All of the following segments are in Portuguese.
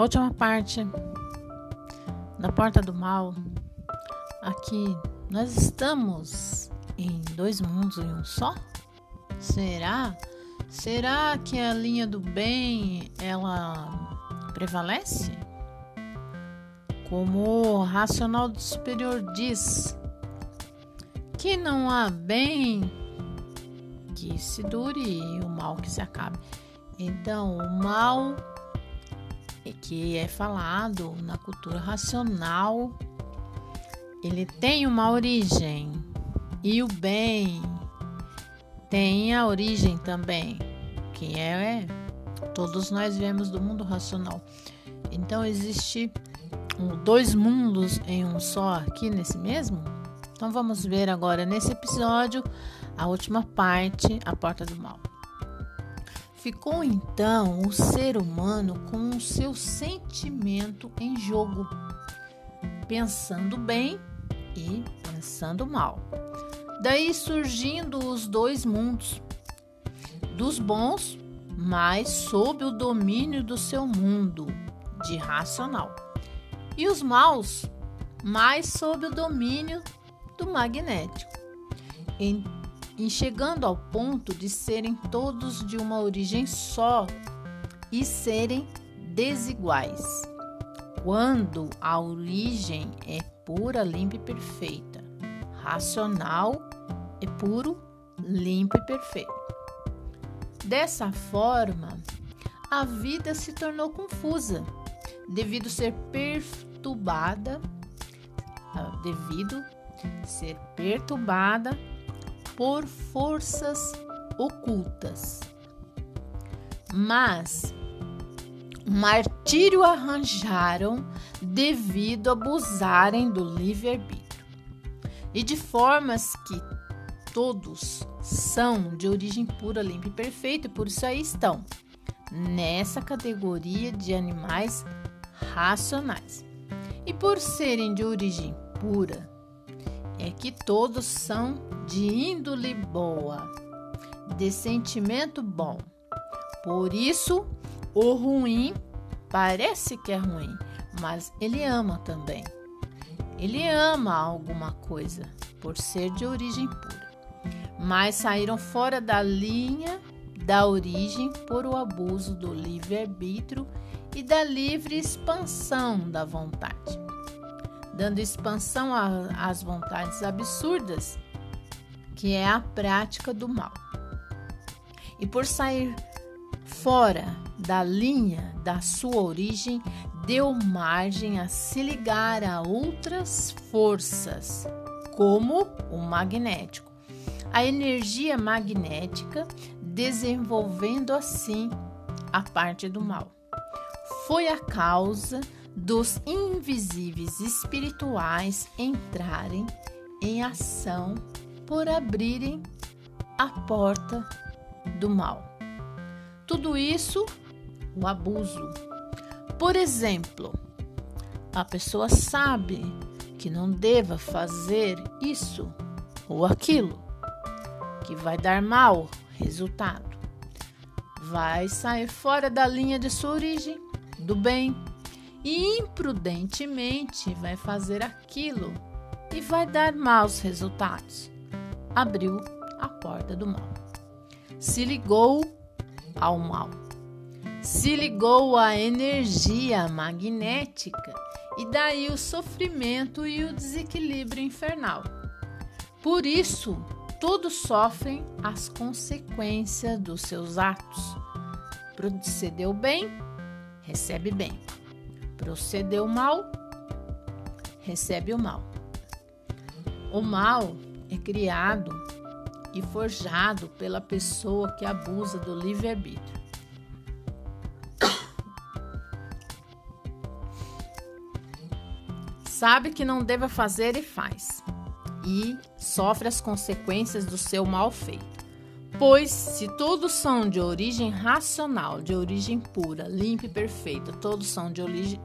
A última parte da porta do mal. Aqui nós estamos em dois mundos em um só? Será? Será que a linha do bem ela prevalece? Como o racional superior diz, que não há bem que se dure e o mal que se acabe. Então, o mal que é falado na cultura racional, ele tem uma origem e o bem tem a origem também, que é, todos nós vemos do mundo racional. Então existe dois mundos em um só aqui nesse mesmo? Então vamos ver agora nesse episódio a última parte, a porta do mal. Ficou então o ser humano com o seu sentimento em jogo, pensando bem e pensando mal. Daí surgindo os dois mundos, dos bons, mas sob o domínio do seu mundo de racional, e os maus, mais sob o domínio do magnético. Então, e chegando ao ponto de serem todos de uma origem só e serem desiguais. Quando a origem é pura, limpa e perfeita, racional é puro, limpo e perfeito. Dessa forma, a vida se tornou confusa, devido ser perturbada, ah, devido ser perturbada por forças ocultas. Mas martírio arranjaram devido a abusarem do livre-arbítrio. E de formas que todos são de origem pura, limpa e perfeita, e por isso aí estão nessa categoria de animais racionais. E por serem de origem pura, é que todos são de índole boa, de sentimento bom. Por isso, o ruim parece que é ruim, mas ele ama também. Ele ama alguma coisa por ser de origem pura, mas saíram fora da linha da origem por o abuso do livre-arbítrio e da livre expansão da vontade dando expansão às vontades absurdas, que é a prática do mal. E por sair fora da linha da sua origem, deu margem a se ligar a outras forças, como o magnético, a energia magnética, desenvolvendo assim a parte do mal. Foi a causa dos invisíveis espirituais entrarem em ação por abrirem a porta do mal. Tudo isso, o abuso. Por exemplo, a pessoa sabe que não deva fazer isso ou aquilo, que vai dar mal resultado. Vai sair fora da linha de sua origem, do bem, e imprudentemente vai fazer aquilo e vai dar maus resultados. Abriu a porta do mal. Se ligou ao mal. Se ligou à energia magnética e daí o sofrimento e o desequilíbrio infernal. Por isso, todos sofrem as consequências dos seus atos. Procedeu bem, recebe bem. Procedeu mal, recebe o mal. O mal é criado e forjado pela pessoa que abusa do livre-arbítrio. Sabe que não deva fazer e faz, e sofre as consequências do seu mal feito. Pois, se todos são de origem racional, de origem pura, limpa e perfeita, todos são de, origem,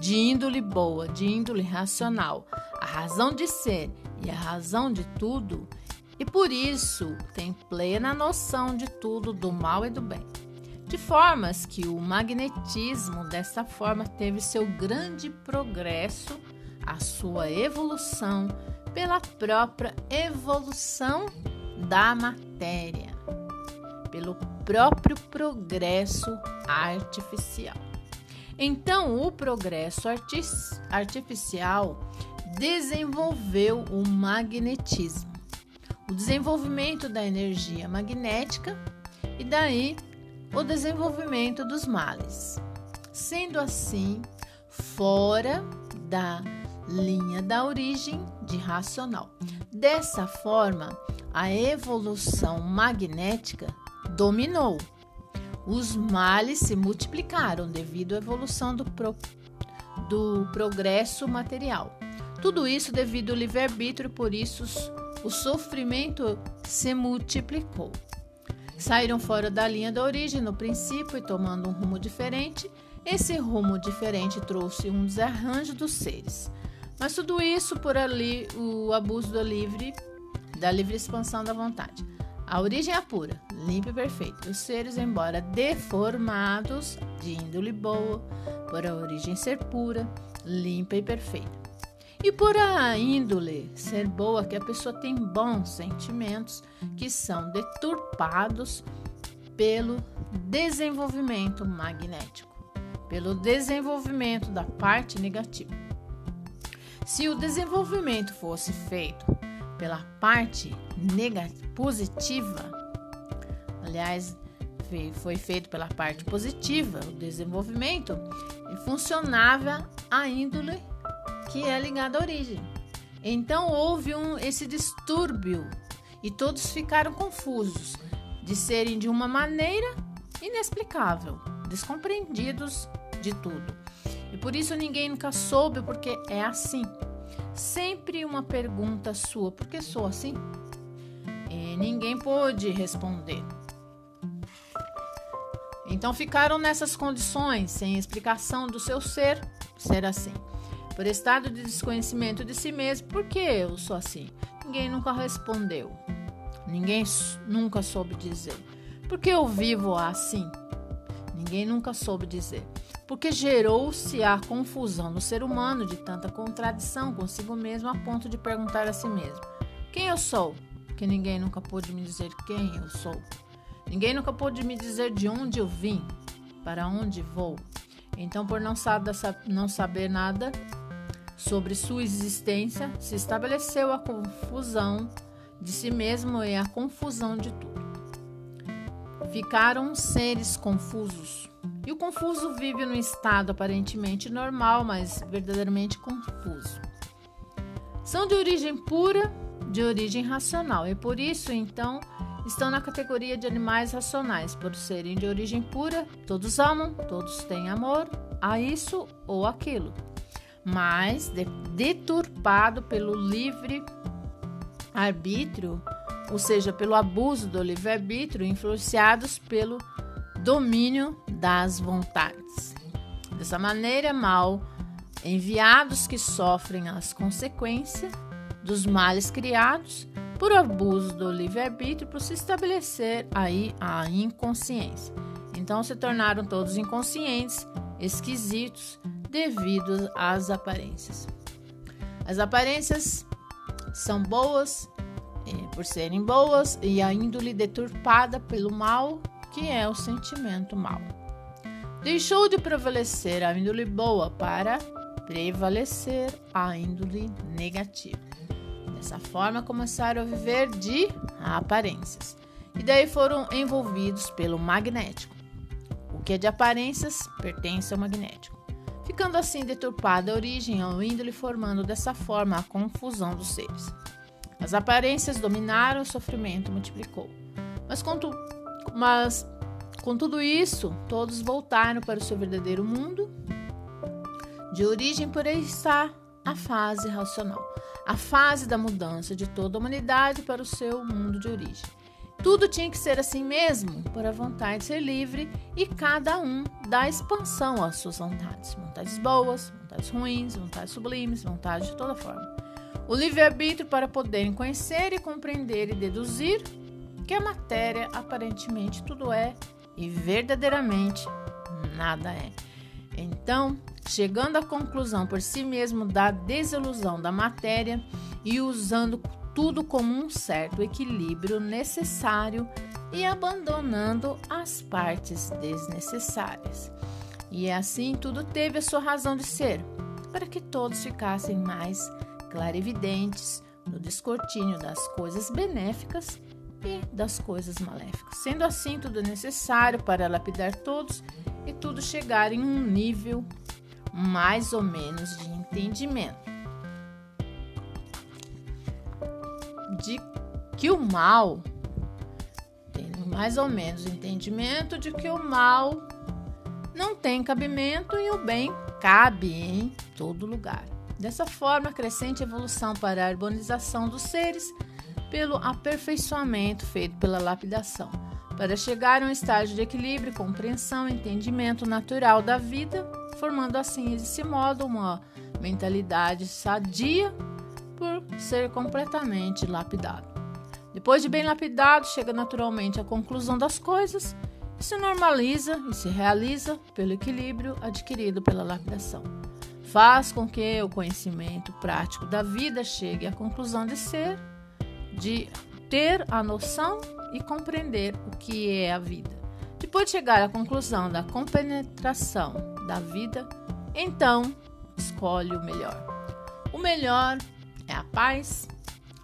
de índole boa, de índole racional, a razão de ser e a razão de tudo, e por isso tem plena noção de tudo, do mal e do bem. de formas que o magnetismo dessa forma teve seu grande progresso, a sua evolução pela própria evolução da matéria, pelo próprio progresso artificial. Então, o progresso artificial desenvolveu o magnetismo, o desenvolvimento da energia magnética e daí o desenvolvimento dos males. Sendo assim, fora da linha da origem de racional. Dessa forma, a evolução magnética dominou. Os males se multiplicaram devido à evolução do, pro, do progresso material. Tudo isso devido ao livre-arbítrio, por isso o sofrimento se multiplicou. Saíram fora da linha da origem no princípio e tomando um rumo diferente. Esse rumo diferente trouxe um desarranjo dos seres. Mas tudo isso por ali o abuso do livre, da livre expansão da vontade. A origem é pura, limpa e perfeita. Os seres, embora deformados, de índole boa, por a origem ser pura, limpa e perfeita. E por a índole ser boa, que a pessoa tem bons sentimentos que são deturpados pelo desenvolvimento magnético, pelo desenvolvimento da parte negativa. Se o desenvolvimento fosse feito pela parte negativa, positiva, aliás, foi feito pela parte positiva, o desenvolvimento, e funcionava a índole que é ligada à origem. Então houve um, esse distúrbio e todos ficaram confusos de serem de uma maneira inexplicável, descompreendidos de tudo. E por isso ninguém nunca soube porque é assim. Sempre uma pergunta sua: por que sou assim? E ninguém pôde responder. Então ficaram nessas condições, sem explicação do seu ser, ser assim por estado de desconhecimento de si mesmo, por que eu sou assim? Ninguém nunca respondeu. Ninguém nunca soube dizer. Por que eu vivo assim? Ninguém nunca soube dizer. Porque gerou-se a confusão no ser humano de tanta contradição consigo mesmo a ponto de perguntar a si mesmo: Quem eu sou? Que ninguém nunca pôde me dizer quem eu sou. Ninguém nunca pôde me dizer de onde eu vim, para onde vou. Então, por não, saber, não saber nada, sobre sua existência, se estabeleceu a confusão de si mesmo e a confusão de tudo. Ficaram seres confusos. E o confuso vive num estado aparentemente normal, mas verdadeiramente confuso. São de origem pura, de origem racional, e por isso, então, estão na categoria de animais racionais. Por serem de origem pura, todos amam, todos têm amor a isso ou aquilo mas deturpado pelo livre arbítrio, ou seja, pelo abuso do livre-arbítrio, influenciados pelo domínio das vontades. Dessa maneira, mal enviados que sofrem as consequências dos males criados por abuso do livre-arbítrio por se estabelecer aí a inconsciência. Então se tornaram todos inconscientes, esquisitos, devido às aparências. As aparências são boas é, por serem boas e a índole deturpada pelo mal, que é o sentimento mal. Deixou de prevalecer a índole boa para prevalecer a índole negativa. Dessa forma, começaram a viver de aparências e daí foram envolvidos pelo magnético. O que é de aparências pertence ao magnético ficando assim deturpada a origem ao índole, formando dessa forma a confusão dos seres. As aparências dominaram, o sofrimento multiplicou. Mas com, tu, mas com tudo isso, todos voltaram para o seu verdadeiro mundo. De origem, por aí está a fase racional, a fase da mudança de toda a humanidade para o seu mundo de origem. Tudo tinha que ser assim mesmo, por a vontade de ser livre e cada um dá expansão às suas vontades. Vontades boas, vontades ruins, vontades sublimes, vontades de toda forma. O livre-arbítrio para poderem conhecer e compreender e deduzir que a matéria aparentemente tudo é e verdadeiramente nada é. Então, chegando à conclusão por si mesmo da desilusão da matéria e usando tudo como um certo equilíbrio necessário e abandonando as partes desnecessárias. E assim tudo teve a sua razão de ser, para que todos ficassem mais clarividentes no descortínio das coisas benéficas e das coisas maléficas. Sendo assim, tudo necessário para lapidar todos e tudo chegar em um nível mais ou menos de entendimento. De que o mal tem mais ou menos entendimento de que o mal não tem cabimento e o bem cabe em todo lugar. Dessa forma, crescente evolução para a harmonização dos seres pelo aperfeiçoamento feito pela lapidação, para chegar a um estágio de equilíbrio, compreensão e entendimento natural da vida, formando assim, desse modo, uma mentalidade sadia por ser completamente lapidado. Depois de bem lapidado, chega naturalmente à conclusão das coisas e se normaliza e se realiza pelo equilíbrio adquirido pela lapidação. Faz com que o conhecimento prático da vida chegue à conclusão de ser, de ter a noção e compreender o que é a vida. Depois de chegar à conclusão da compenetração da vida, então escolhe o melhor. O melhor é a paz,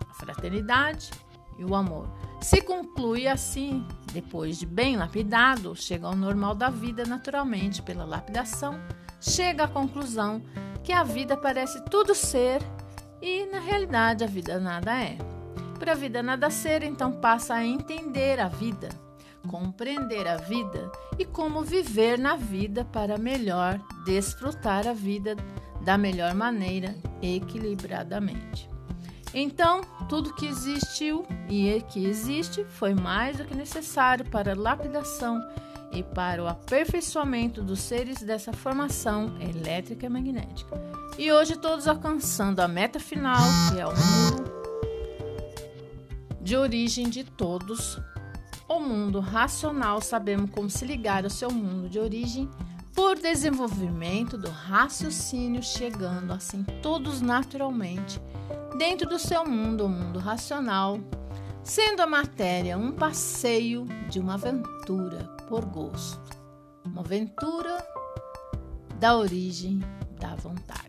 a fraternidade e o amor. Se conclui assim, depois de bem lapidado, chega ao normal da vida naturalmente pela lapidação, chega à conclusão que a vida parece tudo ser e na realidade a vida nada é. Para a vida nada ser, então passa a entender a vida, compreender a vida e como viver na vida para melhor desfrutar a vida da melhor maneira, equilibradamente. Então, tudo que existiu e que existe foi mais do que necessário para a lapidação e para o aperfeiçoamento dos seres dessa formação elétrica e magnética. E hoje todos alcançando a meta final, que é o mundo de origem de todos, o mundo racional, sabemos como se ligar ao seu mundo de origem por desenvolvimento do raciocínio, chegando assim todos naturalmente dentro do seu mundo, o mundo racional, sendo a matéria um passeio de uma aventura por gosto, uma aventura da origem da vontade.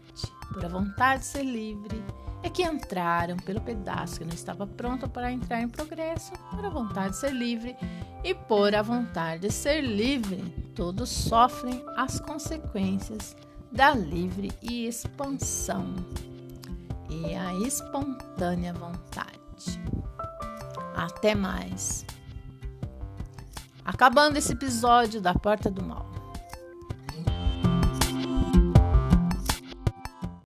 Por a vontade de ser livre, é que entraram pelo pedaço que não estava pronto para entrar em progresso, por a vontade de ser livre, e por a vontade de ser livre, todos sofrem as consequências da livre expansão e a espontânea vontade. Até mais. Acabando esse episódio da Porta do Mal.